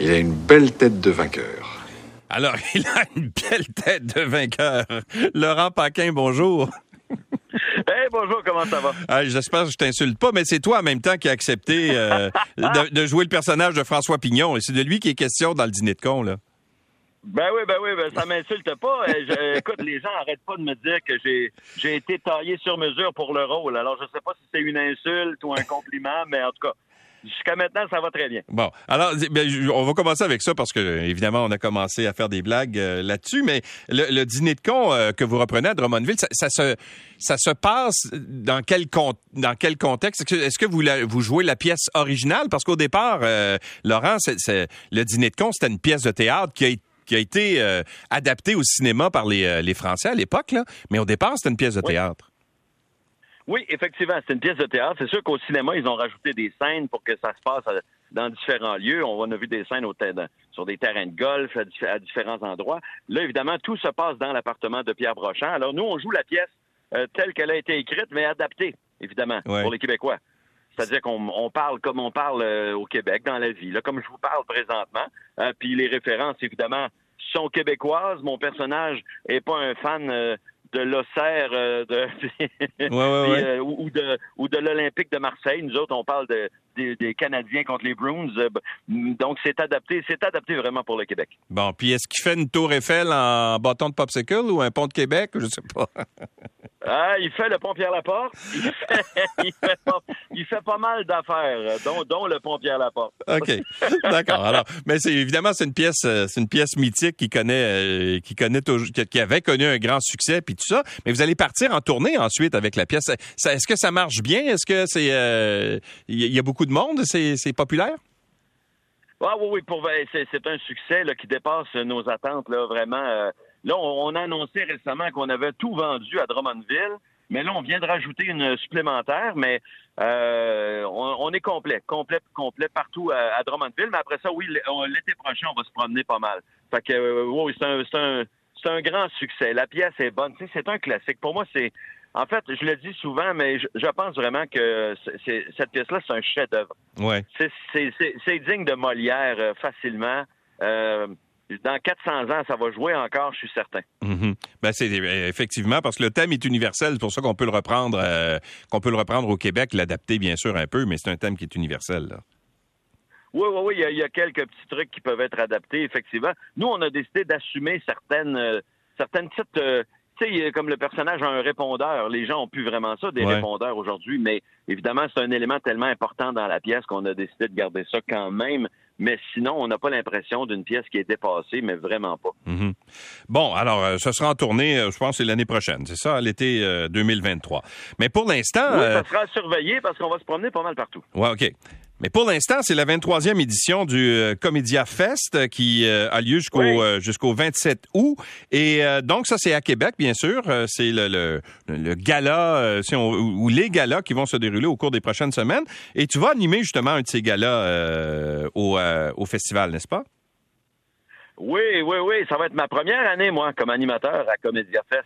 Il a une belle tête de vainqueur. Alors, il a une belle tête de vainqueur. Laurent Paquin, bonjour. Hey, bonjour, comment ça va? Ah, J'espère que je t'insulte pas, mais c'est toi en même temps qui as accepté euh, de, de jouer le personnage de François Pignon. Et c'est de lui qui est question dans le dîner de con, là. Ben oui, ben oui, ben ça m'insulte pas. Je- écoute, les gens arrêtent pas de me dire que j'ai j'ai été taillé sur mesure pour le rôle. Alors, je sais pas si c'est une insulte ou un compliment, mais en tout cas, jusqu'à maintenant, ça va très bien. Bon, alors, ben, on va commencer avec ça parce que, évidemment, on a commencé à faire des blagues euh, là-dessus, mais le, le dîner de con euh, que vous reprenez à Drummondville, ça, ça se, ça se passe dans quel, con- dans quel contexte? Est-ce que, vous, la- vous jouez la pièce originale? Parce qu'au départ, euh, Laurent, le dîner de con, c'était une pièce de théâtre qui a, qui a été adaptée au cinéma par les, les Français à l'époque, là. mais au départ, c'était une pièce de Oui. théâtre. Oui, effectivement, c'est une pièce de théâtre. C'est sûr qu'au cinéma, ils ont rajouté des scènes pour que ça se passe dans différents lieux. On a vu des scènes au sur des terrains de golf à, dif- à différents endroits. Là, évidemment, tout se passe dans l'appartement de Pierre Brochant. Alors, nous, on joue la pièce euh, telle qu'elle a été écrite, mais adaptée, évidemment, Ouais. pour les Québécois. C'est-à-dire qu'on on parle comme on parle euh, au Québec, dans la vie, là, comme je vous parle présentement. Euh, puis les références, évidemment, sont québécoises. Mon personnage est pas un fan euh, de l'Auxerre euh, de, Ouais, ouais, ouais. euh, ou, ou de, ou de l'Olympique de Marseille. Nous autres, on parle de, des- des Canadiens contre les Bruins. Euh, donc, c'est adapté, c'est adapté vraiment pour le Québec. Bon, puis est-ce qu'il fait une tour Eiffel en bâton de popsicle ou un pont de Québec? Je sais pas. Ah, il fait le pont Pierre-Laporte. Il fait, il fait pas, il fait pas mal d'affaires, euh, dont, dont le pont Pierre-Laporte. OK. D'accord. Alors, mais c'est évidemment c'est une pièce euh, c'est une pièce mythique qui connaît euh, qui connaît toujours qui, avait connu un grand succès puis tout ça, mais vous allez partir en tournée ensuite avec la pièce. Est-ce que ça marche bien? Est-ce que c'est il y, a- il y a beaucoup de monde, c'est c'est populaire? Ah oui, oui, pour c'est, c'est un succès là, qui dépasse nos attentes, là, vraiment. euh. Là, on, a annoncé récemment qu'on avait tout vendu à Drummondville, mais là, on vient de rajouter une supplémentaire, mais euh, on, on est complet, complet, complet partout à, à Drummondville. Mais après ça, oui, l'été prochain, on va se promener pas mal. Fait que, euh, oui, c'est un, c'est un, c'est un grand succès. La pièce est bonne. C'est un classique. Pour moi, c'est, en fait, je le dis souvent, mais je, je pense vraiment que cette pièce-là, c'est un chef-d'œuvre Ouais. c'est- c'est c'est- c'est digne de Molière euh, facilement. Euh, dans 400 ans, ça va jouer encore, je suis certain. Mhm. Ben c'est euh, effectivement parce que le thème est universel, c'est pour ça qu'on peut le reprendre euh, qu'on peut le reprendre au Québec, l'adapter bien sûr un peu, mais c'est un thème qui est universel là. Oui, oui, oui, il y, a- il y a quelques petits trucs qui peuvent être adaptés, effectivement. Nous, on a décidé d'assumer certaines, euh, certaines petites... euh, tu sais, comme le personnage a un répondeur. Les gens ont plus vraiment ça, des Ouais. répondeurs aujourd'hui, mais évidemment, c'est un élément tellement important dans la pièce qu'on a décidé de garder ça quand même. Mais sinon, on n'a pas l'impression d'une pièce qui est dépassée, mais vraiment pas. Mhm. Bon, alors, euh, ce sera en tournée, euh, je pense, c'est l'année prochaine, c'est ça, l'été euh, 2023. Mais pour l'instant... Oui, euh, ça sera surveillé parce qu'on va se promener pas mal partout. ouais, OK. Mais pour l'instant, c'est la 23e édition du euh, Comédia Fest euh, qui euh, a lieu jusqu'au Oui. euh, jusqu'au 27 août. Et donc, ça, c'est à Québec, bien sûr. C'est le, le, le gala, si on- ou les galas qui vont se dérouler au cours des prochaines semaines. Et tu vas animer justement un de ces galas au, au festival, n'est-ce pas? Oui, oui, oui. Ça va être ma première année, moi, comme animateur à Comédia Fest.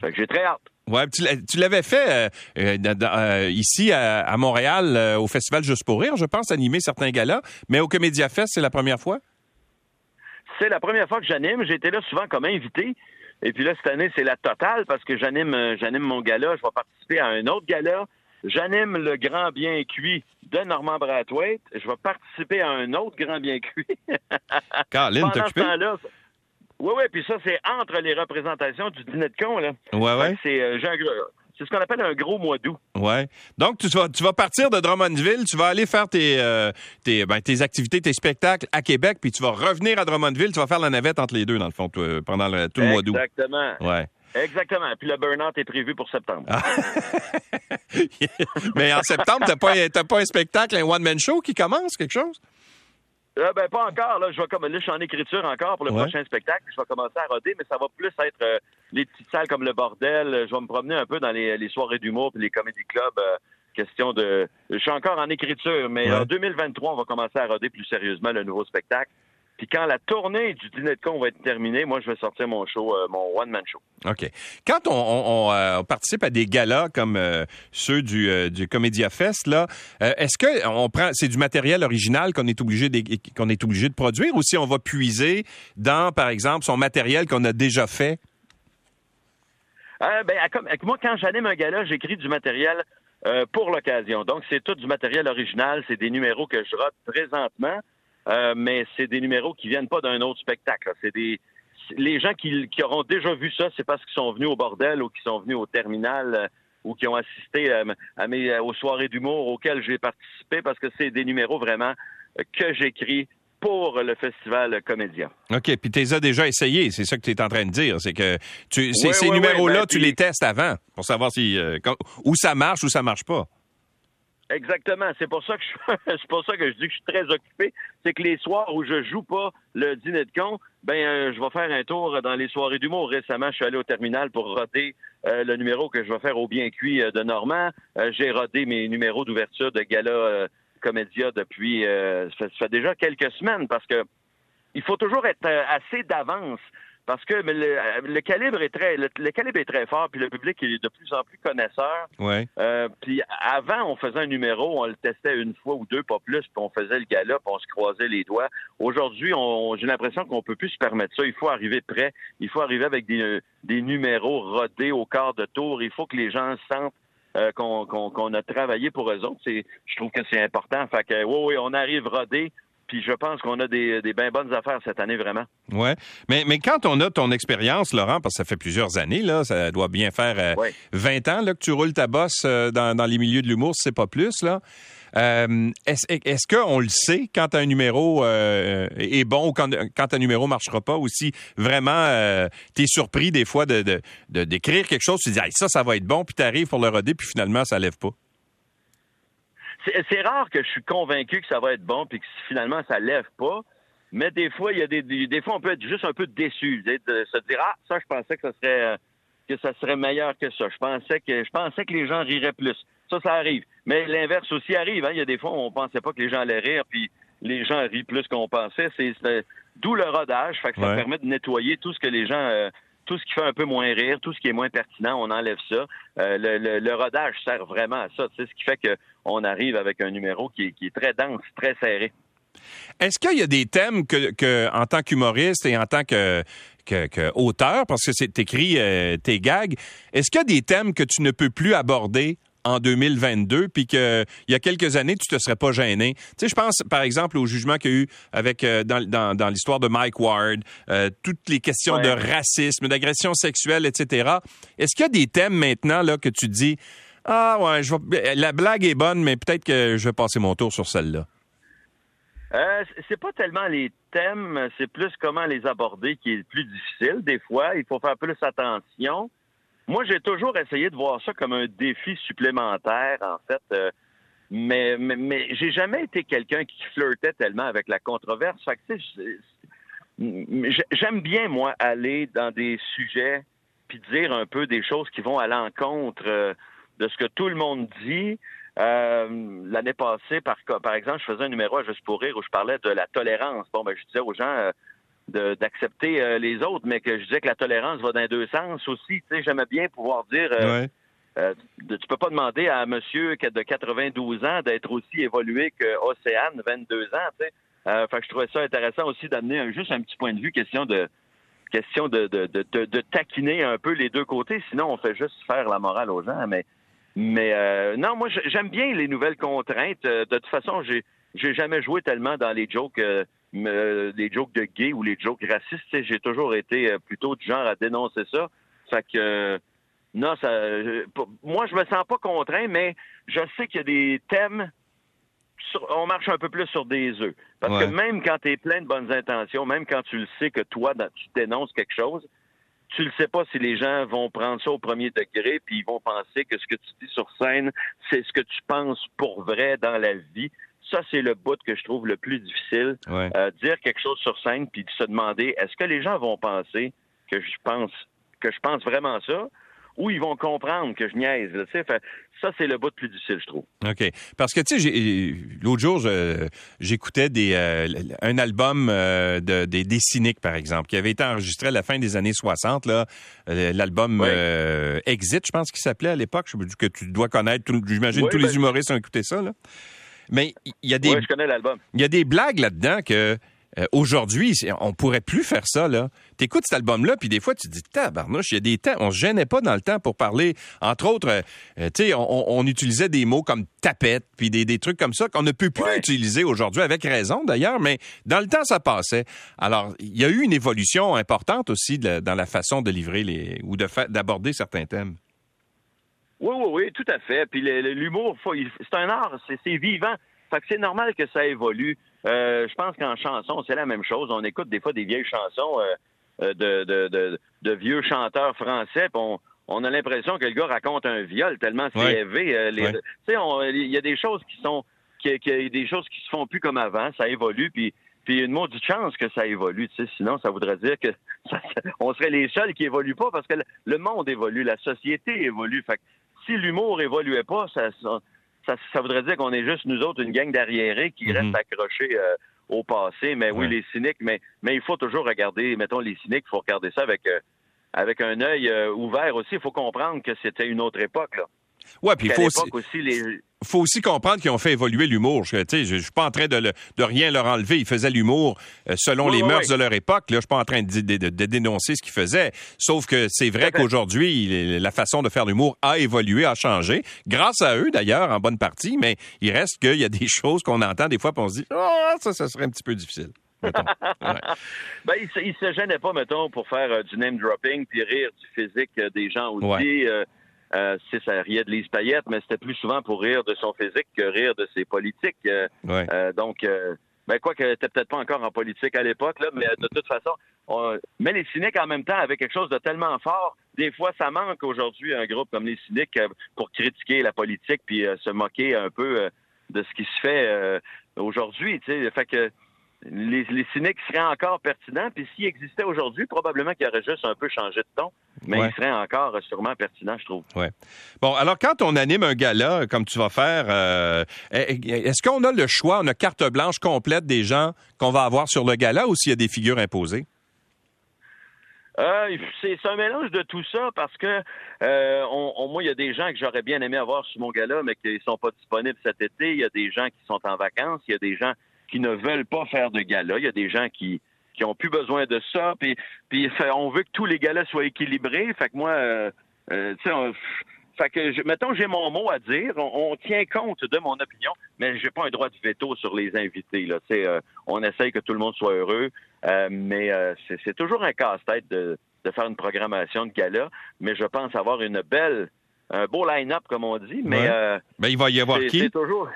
Fait que j'ai très hâte. Ouais, tu tu l'avais fait euh, euh, euh, ici à, à Montréal euh, au festival Juste pour rire, je pense, animer certains galas, mais au Comédia Fest, c'est la première fois? C'est la première fois que j'anime. J'ai été là souvent comme invité. Et puis là, cette année, c'est la totale parce que j'anime j'anime mon gala. Je vais participer à un autre gala. J'anime le grand bien cuit de Normand Brathwaite. Je vais participer à un autre grand bien cuit. Caroline, Pendant ce temps-là, ça- oui, oui, puis ça, c'est entre les représentations du dîner de con, là. Que C'est euh, c'est ce qu'on appelle un gros mois d'août. Ouais. Donc, tu vas, tu vas partir de Drummondville, tu vas aller faire tes, euh, tes, ben, tes activités, tes spectacles à Québec, puis tu vas revenir à Drummondville, tu vas faire la navette entre les deux, dans le fond, toi, pendant le- tout le mois d'août. Exactement. Ouais. Exactement. Puis le burn-out est prévu pour septembre. Ah. Mais en septembre, t'as pas, t'as pas un spectacle, un one-man show qui commence, quelque chose? Euh, ben, pas encore. Là, je vais comme là, je suis en écriture encore pour le Ouais. prochain spectacle. Je vais commencer à roder, mais ça va plus être euh, les petites salles comme le bordel. Je vais me promener un peu dans les, les soirées d'humour puis les comédie clubs. euh, question de. Je suis encore en écriture, mais Ouais. en 2023, on va commencer à roder plus sérieusement le nouveau spectacle. Puis quand la tournée du dîner de con va être terminée, moi, je vais sortir mon show, euh, mon one-man show. OK. Quand on, euh, participe à des galas comme euh, ceux du, du Comédia Fest, là, est-ce que on prend c'est du matériel original qu'on est obligé de, qu'on est obligé de produire ou si on va puiser dans, par exemple, son matériel qu'on a déjà fait? ben, comme, moi, quand j'anime un gala, j'écris du matériel pour l'occasion. Donc, c'est tout du matériel original. C'est des numéros que je rate présentement. Euh, mais c'est des numéros qui viennent pas d'un autre spectacle. C'est des les gens qui, qui, auront déjà vu ça, c'est parce qu'ils sont venus au bordel ou qui sont venus au terminal euh, ou qui ont assisté euh, à mes, aux soirées d'humour auxquelles j'ai participé parce que c'est des numéros vraiment que j'écris pour le festival Comédia. OK, puis tu les as déjà essayés, c'est ça que tu es en train de dire, c'est que tu, ces, numéros-là, ben, tu les testes avant pour savoir si où ça marche ou ça marche pas. Exactement. C'est pour ça que je, c'est pour ça que je dis que je suis très occupé. C'est que les soirs où je joue pas le dîner de con, ben euh, je vais faire un tour dans les soirées d'humour. Récemment, je suis allé au terminal pour roder euh, le numéro que je vais faire au bien cuit euh, de Normand. j'ai rodé mes numéros d'ouverture de gala comédia depuis ça fait déjà quelques semaines parce que il faut toujours être assez d'avance parce que le, calibre est très le, calibre est très fort puis le public est de plus en plus connaisseur. Ouais. Euh, puis avant on faisait un numéro, on le testait une fois ou deux pas plus, puis on faisait le galop, on se croisait les doigts. Aujourd'hui, on, j'ai l'impression qu'on peut plus se permettre ça. Il faut arriver prêt, il faut arriver avec des, des numéros rodés au quart de tour. Il faut que les gens sentent euh, qu'on, qu'on, a travaillé pour eux autres. C'est, je trouve que c'est important. Fait que oui, oui, on arrive rodé. Puis je pense qu'on a des, des bien bonnes affaires cette année, vraiment. Oui. Mais, mais quand on a ton expérience, Laurent, parce que ça fait plusieurs années, là, ça doit bien faire 20 euh, ans là, que tu roules ta bosse euh, dans, dans les milieux de l'humour, si c'est pas plus, là. Euh, est-ce, est qu'on le sait quand un numéro est bon ou quand, quand un numéro marchera pas ou si vraiment tu es surpris des fois de, de, d'écrire quelque chose, tu dis ça, ça va être bon, puis tu arrives pour le roder, puis finalement, ça lève pas? C'est rare que je suis convaincu que ça va être bon puis que finalement ça lève pas. Mais des fois, il y a des, des, fois on peut être juste un peu déçu, de se dire ah ça je pensais que ça serait euh, que ça serait meilleur que ça. Je pensais que je pensais que les gens riraient plus. Ça, ça arrive. Mais l'inverse aussi arrive. Hein. Il y a des fois où on pensait pas que les gens allaient rire, puis les gens rient plus qu'on pensait. C'est d'où le rodage. Fait que ça permet de nettoyer tout ce que les gens euh, tout ce qui fait un peu moins rire, tout ce qui est moins pertinent, on enlève ça. Euh, le, rodage sert vraiment à ça. C'est ce qui fait qu'on arrive avec un numéro qui est, très dense, très serré. Est-ce qu'il y a des thèmes que, en tant qu'humoriste et en tant que, parce que c'est écrit euh, tes gags, est-ce qu'il y a des thèmes que tu ne peux plus aborder? En 2022, puis qu'il y a quelques années, tu te serais pas gêné. Tu sais, je pense, par exemple, au jugement qu'il y a eu avec euh, dans, dans, l'histoire de Mike Ward, euh, toutes les questions de racisme, d'agression sexuelle, etc. Est-ce qu'il y a des thèmes maintenant là que tu dis ah ouais, je la blague est bonne, mais peut-être que je vais passer mon tour sur celle-là. Euh, c'est pas tellement les thèmes, c'est plus comment les aborder qui est le plus difficile. Des fois, il faut faire plus attention. Moi, j'ai toujours essayé de voir ça comme un défi supplémentaire, en fait. Euh, mais, mais, j'ai jamais été quelqu'un qui flirtait tellement avec la controverse. Fait que, j'aime bien, moi, aller dans des sujets puis dire un peu des choses qui vont à l'encontre euh, de ce que tout le monde dit. Euh, L'année passée, par, par exemple, je faisais un numéro à Juste pour rire où je parlais de la tolérance. Bon, ben, je disais aux gens, d'accepter euh, les autres, mais que je disais que la tolérance va dans deux sens aussi. Tu sais, j'aimais bien pouvoir dire. Euh, euh tu peux pas demander à un monsieur de 92 ans d'être aussi évolué que Océane, 22 ans. Tu sais. Euh, fait que je trouvais ça intéressant aussi d'amener juste un petit point de vue, question de question de, de, de, de, taquiner un peu les deux côtés. Sinon, on fait juste faire la morale aux gens. Mais mais non, moi j'aime bien les nouvelles contraintes. De toute façon, j'ai j'ai jamais joué tellement dans les jokes les jokes de gays ou les jokes racistes, j'ai toujours été euh, plutôt du genre à dénoncer ça. Fait que euh, non, ça, moi je me sens pas contraint, mais je sais qu'il y a des thèmes. on marche un peu plus sur des œufs. Parce que même quand tu es plein de bonnes intentions, même quand tu le sais que toi, tu dénonces quelque chose, tu le sais pas si les gens vont prendre ça au premier degré, puis ils vont penser que ce que tu dis sur scène, c'est ce que tu penses pour vrai dans la vie ça, c'est le bout que je trouve le plus difficile. Euh, dire quelque chose sur scène puis se demander est-ce que les gens vont penser que je pense que je pense vraiment ça? Ou ils vont comprendre que je niaise. Là, fait, ça, c'est le bout de plus difficile, je trouve. OK. Parce que, tu sais, l'autre jour, j'écoutais des euh, un album euh, de, des, des, cyniques, par exemple, qui avait été enregistré à la fin des années 60, là. Euh, l'album Exit, je pense qu'il s'appelait à l'époque, que tu dois connaître. J'imagine tous les ben humoristes ont écouté ça, là. Mais il y a des. Oui, je connais l'album. Il y a des blagues là-dedans que euh, aujourd'hui, on pourrait plus faire ça, là. T'écoutes cet album-là, puis des fois, tu te dis, tabarnouche, il y a des temps, on se gênait pas dans le temps pour parler. Entre autres, euh, euh, tu sais, on, utilisait des mots comme tapette, puis des, trucs comme ça qu'on ne peut plus utiliser aujourd'hui, avec raison d'ailleurs, mais dans le temps, ça passait. Alors, il y a eu une évolution importante aussi dans la façon de livrer les, ou d'aborder certains thèmes. Oui, oui, oui, tout à fait. Puis l'humour, c'est un art, c'est vivant. Fait que c'est normal que ça évolue. Euh, je pense qu'en chanson, c'est la même chose. On écoute des fois des vieilles chansons euh, euh, de, de, de, vieux chanteurs français, puis on, a l'impression que le gars raconte un viol tellement c'est élevé. Tu sais, il y a des choses qui sont qui, qui, des choses qui se font plus comme avant, ça évolue, puis puis une maudite chance que ça évolue, tu sais, sinon ça voudrait dire que on serait les seuls qui évoluent pas parce que le monde évolue, la société évolue. Fait que si l'humour évoluait pas, ça, ça, voudrait dire qu'on est juste nous autres une gang d'arriérés qui mhm. restent accrochés euh, au passé. Mais oui, les cyniques, mais, mais il faut toujours regarder, mettons les cyniques, il faut regarder ça avec, euh, avec un œil euh, ouvert aussi. Il faut comprendre que c'était une autre époque. Là. Ouais, puis il faut aussi, les... faut aussi comprendre qu'ils ont fait évoluer l'humour. Je, ne je suis pas en train de, de, rien leur enlever. Ils faisaient l'humour euh, selon les mœurs de leur époque. Là, je suis pas en train de, de, de dénoncer ce qu'ils faisaient. Sauf que c'est vrai qu'aujourd'hui, la façon de faire l'humour a évolué, a changé. Grâce à eux, d'ailleurs, en bonne partie. Mais il reste qu'il y a des choses qu'on entend des fois, puis on se dit, ah, ça, ça serait un petit peu difficile. ben, il, se, se gênait pas, mettons, pour faire euh, du name dropping puis rire du physique euh, des gens aussi. Euh, si ça riait de Lise Payette, mais c'était plus souvent pour rire de son physique que rire de ses politiques. Euh, euh, donc, ben, quoi qu'elle n'était peut-être pas encore en politique à l'époque, là, mais de toute façon, mais les cyniques en même temps avaient quelque chose de tellement fort. Des fois, ça manque aujourd'hui un groupe comme les cyniques pour critiquer la politique puis se moquer un peu de ce qui se fait aujourd'hui. Fait que les, cyniques seraient encore pertinents. Puis s'ils existaient aujourd'hui, probablement qu'il aurait juste un peu changé de ton, mais ils seraient encore sûrement pertinents, je trouve. Ouais. Bon, alors quand on anime un gala, comme tu vas faire, euh, est-ce qu'on a le choix, on a carte blanche complète des gens qu'on va avoir sur le gala ou s'il y a des figures imposées? Euh, c'est un mélange de tout ça parce que euh, on, moi, il y a des gens que j'aurais bien aimé avoir sur mon gala, mais qui ne sont pas disponibles cet été. Il y a des gens qui sont en vacances. Il y a des gens qui ne veulent pas faire de gala. Il y a des gens qui qui ont plus besoin de ça. Puis, puis on veut que tous les galas soient équilibrés. Fait que moi, euh, euh tu sais, fait que, je, mettons, j'ai mon mot à dire. On, tient compte de mon opinion, mais j'ai pas un droit de veto sur les invités. Là, euh, on essaye que tout le monde soit heureux, euh, mais euh, c'est toujours un casse-tête de, de, faire une programmation de gala. Mais je pense avoir une belle, un beau line-up, comme on dit. Mais ben, il va y avoir qui?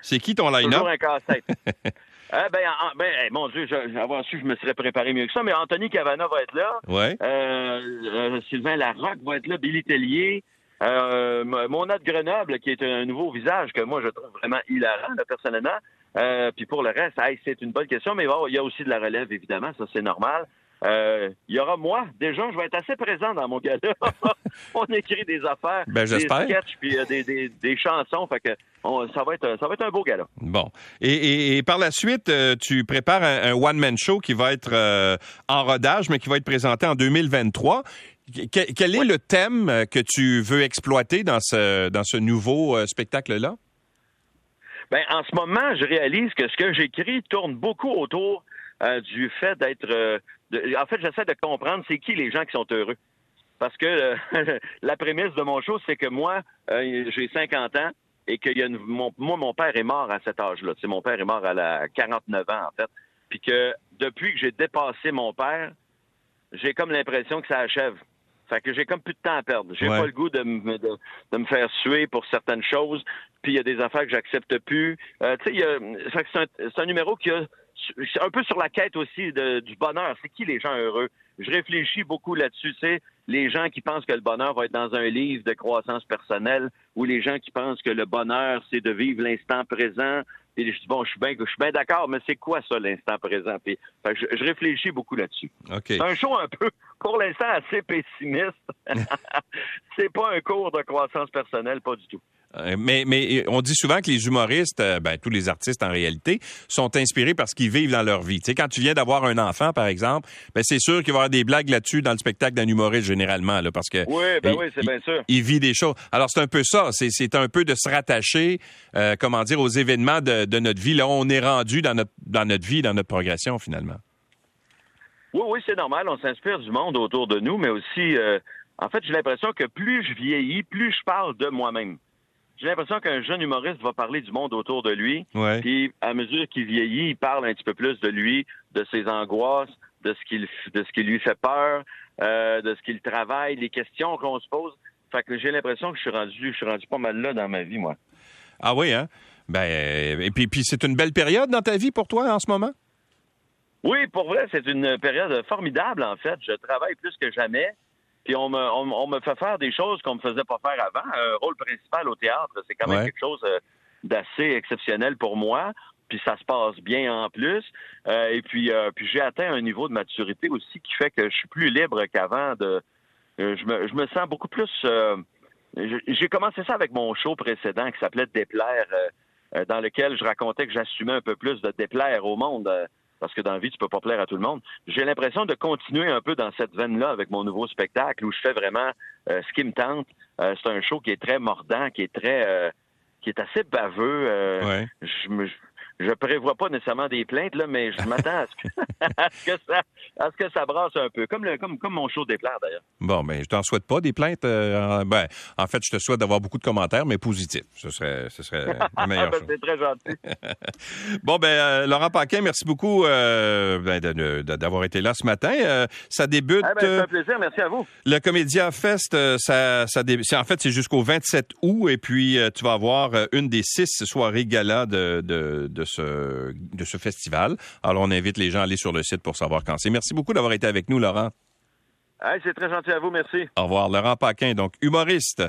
C'est qui ton line-up? Toujours un casse-tête. Ah, ben, ben mon Dieu, avoir su, je me serais préparé mieux que ça. Mais Anthony Cavana va être là. Ouais. Euh, Sylvain Larocque va être là. Billy Tellier. Euh, Mona de Grenoble, qui est un nouveau visage que moi, je trouve vraiment hilarant, personnellement. Euh, puis pour le reste, c'est une bonne question, mais il y a aussi de la relève, évidemment, ça c'est normal. Euh, il y aura moi, déjà, je vais être assez présent dans mon gala. on écrit des affaires, ben, des sketchs, puis euh, des, des, des, chansons. Fait que ça, va être, ça va être un beau gala. Bon. Et, et, par la suite, euh, tu prépares un, one-man show qui va être en rodage, mais qui va être présenté en 2023. quel est le thème que tu veux exploiter dans ce, dans ce nouveau spectacle-là? Ben, en ce moment, je réalise que ce que j'écris tourne beaucoup autour du fait d'être en fait, j'essaie de comprendre c'est qui les gens qui sont heureux. Parce que euh, la prémisse de mon show, c'est que moi, euh, j'ai 50 ans et que y a mon, moi, mon père est mort à cet âge-là. mon père est mort à la 49 ans, en fait. Puis que depuis que j'ai dépassé mon père, j'ai comme l'impression que ça achève. Fait que j'ai comme plus de temps à perdre. J'ai pas le goût de me, de, me faire suer pour certaines choses. Puis il y a des affaires que j'accepte plus. Euh, tu sais, c'est un, un, numéro qui a un peu sur la quête aussi du bonheur. C'est qui les gens heureux? Je réfléchis beaucoup là-dessus. C'est les gens qui pensent que le bonheur va être dans un livre de croissance personnelle ou les gens qui pensent que le bonheur, c'est de vivre l'instant présent Et je dis, bon, je suis bien, d'accord, mais c'est quoi ça, l'instant présent? Puis, je, je réfléchis beaucoup là-dessus. C'est un show un peu, pour l'instant, assez pessimiste. c'est pas un cours de croissance personnelle, pas du tout. Euh, Mais, mais on dit souvent que les humoristes, euh, ben, tous les artistes en réalité, sont inspirés par ce qu'ils vivent dans leur vie. Tu sais, quand tu viens d'avoir un enfant, par exemple, ben, c'est sûr qu'il va y avoir des blagues là-dessus dans le spectacle d'un humoriste généralement, là, parce que Oui, ben il- oui, c'est bien sûr. il vit des choses. Alors c'est un peu ça, c'est, c'est un peu de se rattacher, euh, comment dire, aux événements de, de notre vie. Là, on est rendu dans notre dans notre vie, dans notre progression finalement. Oui, oui, c'est normal. On s'inspire du monde autour de nous, mais aussi, euh, en fait, j'ai l'impression que plus je vieillis, plus je parle de moi-même. J'ai l'impression qu'un jeune humoriste va parler du monde autour de lui, Ouais. puis à mesure qu'il vieillit, il parle un petit peu plus de lui, de ses angoisses, de ce qui, de ce qui lui fait peur, euh, de ce qu'il travaille, les questions qu'on se pose. Fait que j'ai l'impression que je suis rendu, je suis rendu pas mal là dans ma vie, moi. Ah oui, hein? Ben et puis puis c'est une belle période dans ta vie pour toi en ce moment? Oui, pour vrai, c'est une période formidable, en fait. Je travaille plus que jamais. Puis on me, on, on me fait faire des choses qu'on me faisait pas faire avant. Un rôle principal au théâtre, c'est quand même Ouais. quelque chose euh, d'assez exceptionnel pour moi. Puis ça se passe bien en plus. Euh, et puis, euh, puis j'ai atteint un niveau de maturité aussi qui fait que je suis plus libre qu'avant. De, euh, je, me, je me sens beaucoup plus. euh, j'ai commencé ça avec mon show précédent qui s'appelait Déplaire, dans lequel je racontais que j'assumais un peu plus de déplaire au monde. Parce que dans la vie, tu peux pas plaire à tout le monde. J'ai l'impression de continuer un peu dans cette veine-là avec mon nouveau spectacle où je fais vraiment euh, ce qui me tente. Euh, c'est un show qui est très mordant, qui est très, euh, qui est assez baveux. euh, Ouais. je me je prévois pas nécessairement des plaintes là, mais je m'attends à ce que à ce que ça à ce que ça brasse un peu, comme le comme comme mon show déplaire d'ailleurs. Bon, ben je t'en souhaite pas des plaintes. euh, en- ben, en fait, je te souhaite d'avoir beaucoup de commentaires, mais positifs. Ce serait, ce serait la meilleure Ben, chose. c'est très gentil. Bon, ben, euh, Laurent Paquin, merci beaucoup euh, ben, d'avoir été là ce matin. Ça débute. Ah ben, c'est un plaisir, merci à vous. le Comédia Fest, ça, ça dé- en fait, c'est jusqu'au 27 août, et puis tu vas avoir une des six soirées gala de, de, de, ce, de ce festival. Alors, on invite les gens à aller sur le site pour savoir quand c'est. Merci beaucoup d'avoir été avec nous, Laurent. Hey, c'est très gentil à vous, merci. Au revoir. Laurent Paquin, donc humoriste,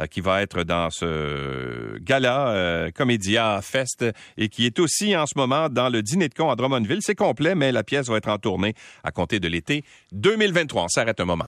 euh, qui va être dans ce gala euh, Comédia Fest et qui est aussi en ce moment dans le dîner de con à Drummondville. C'est complet, mais la pièce va être en tournée à compter de l'été 2023. On s'arrête un moment.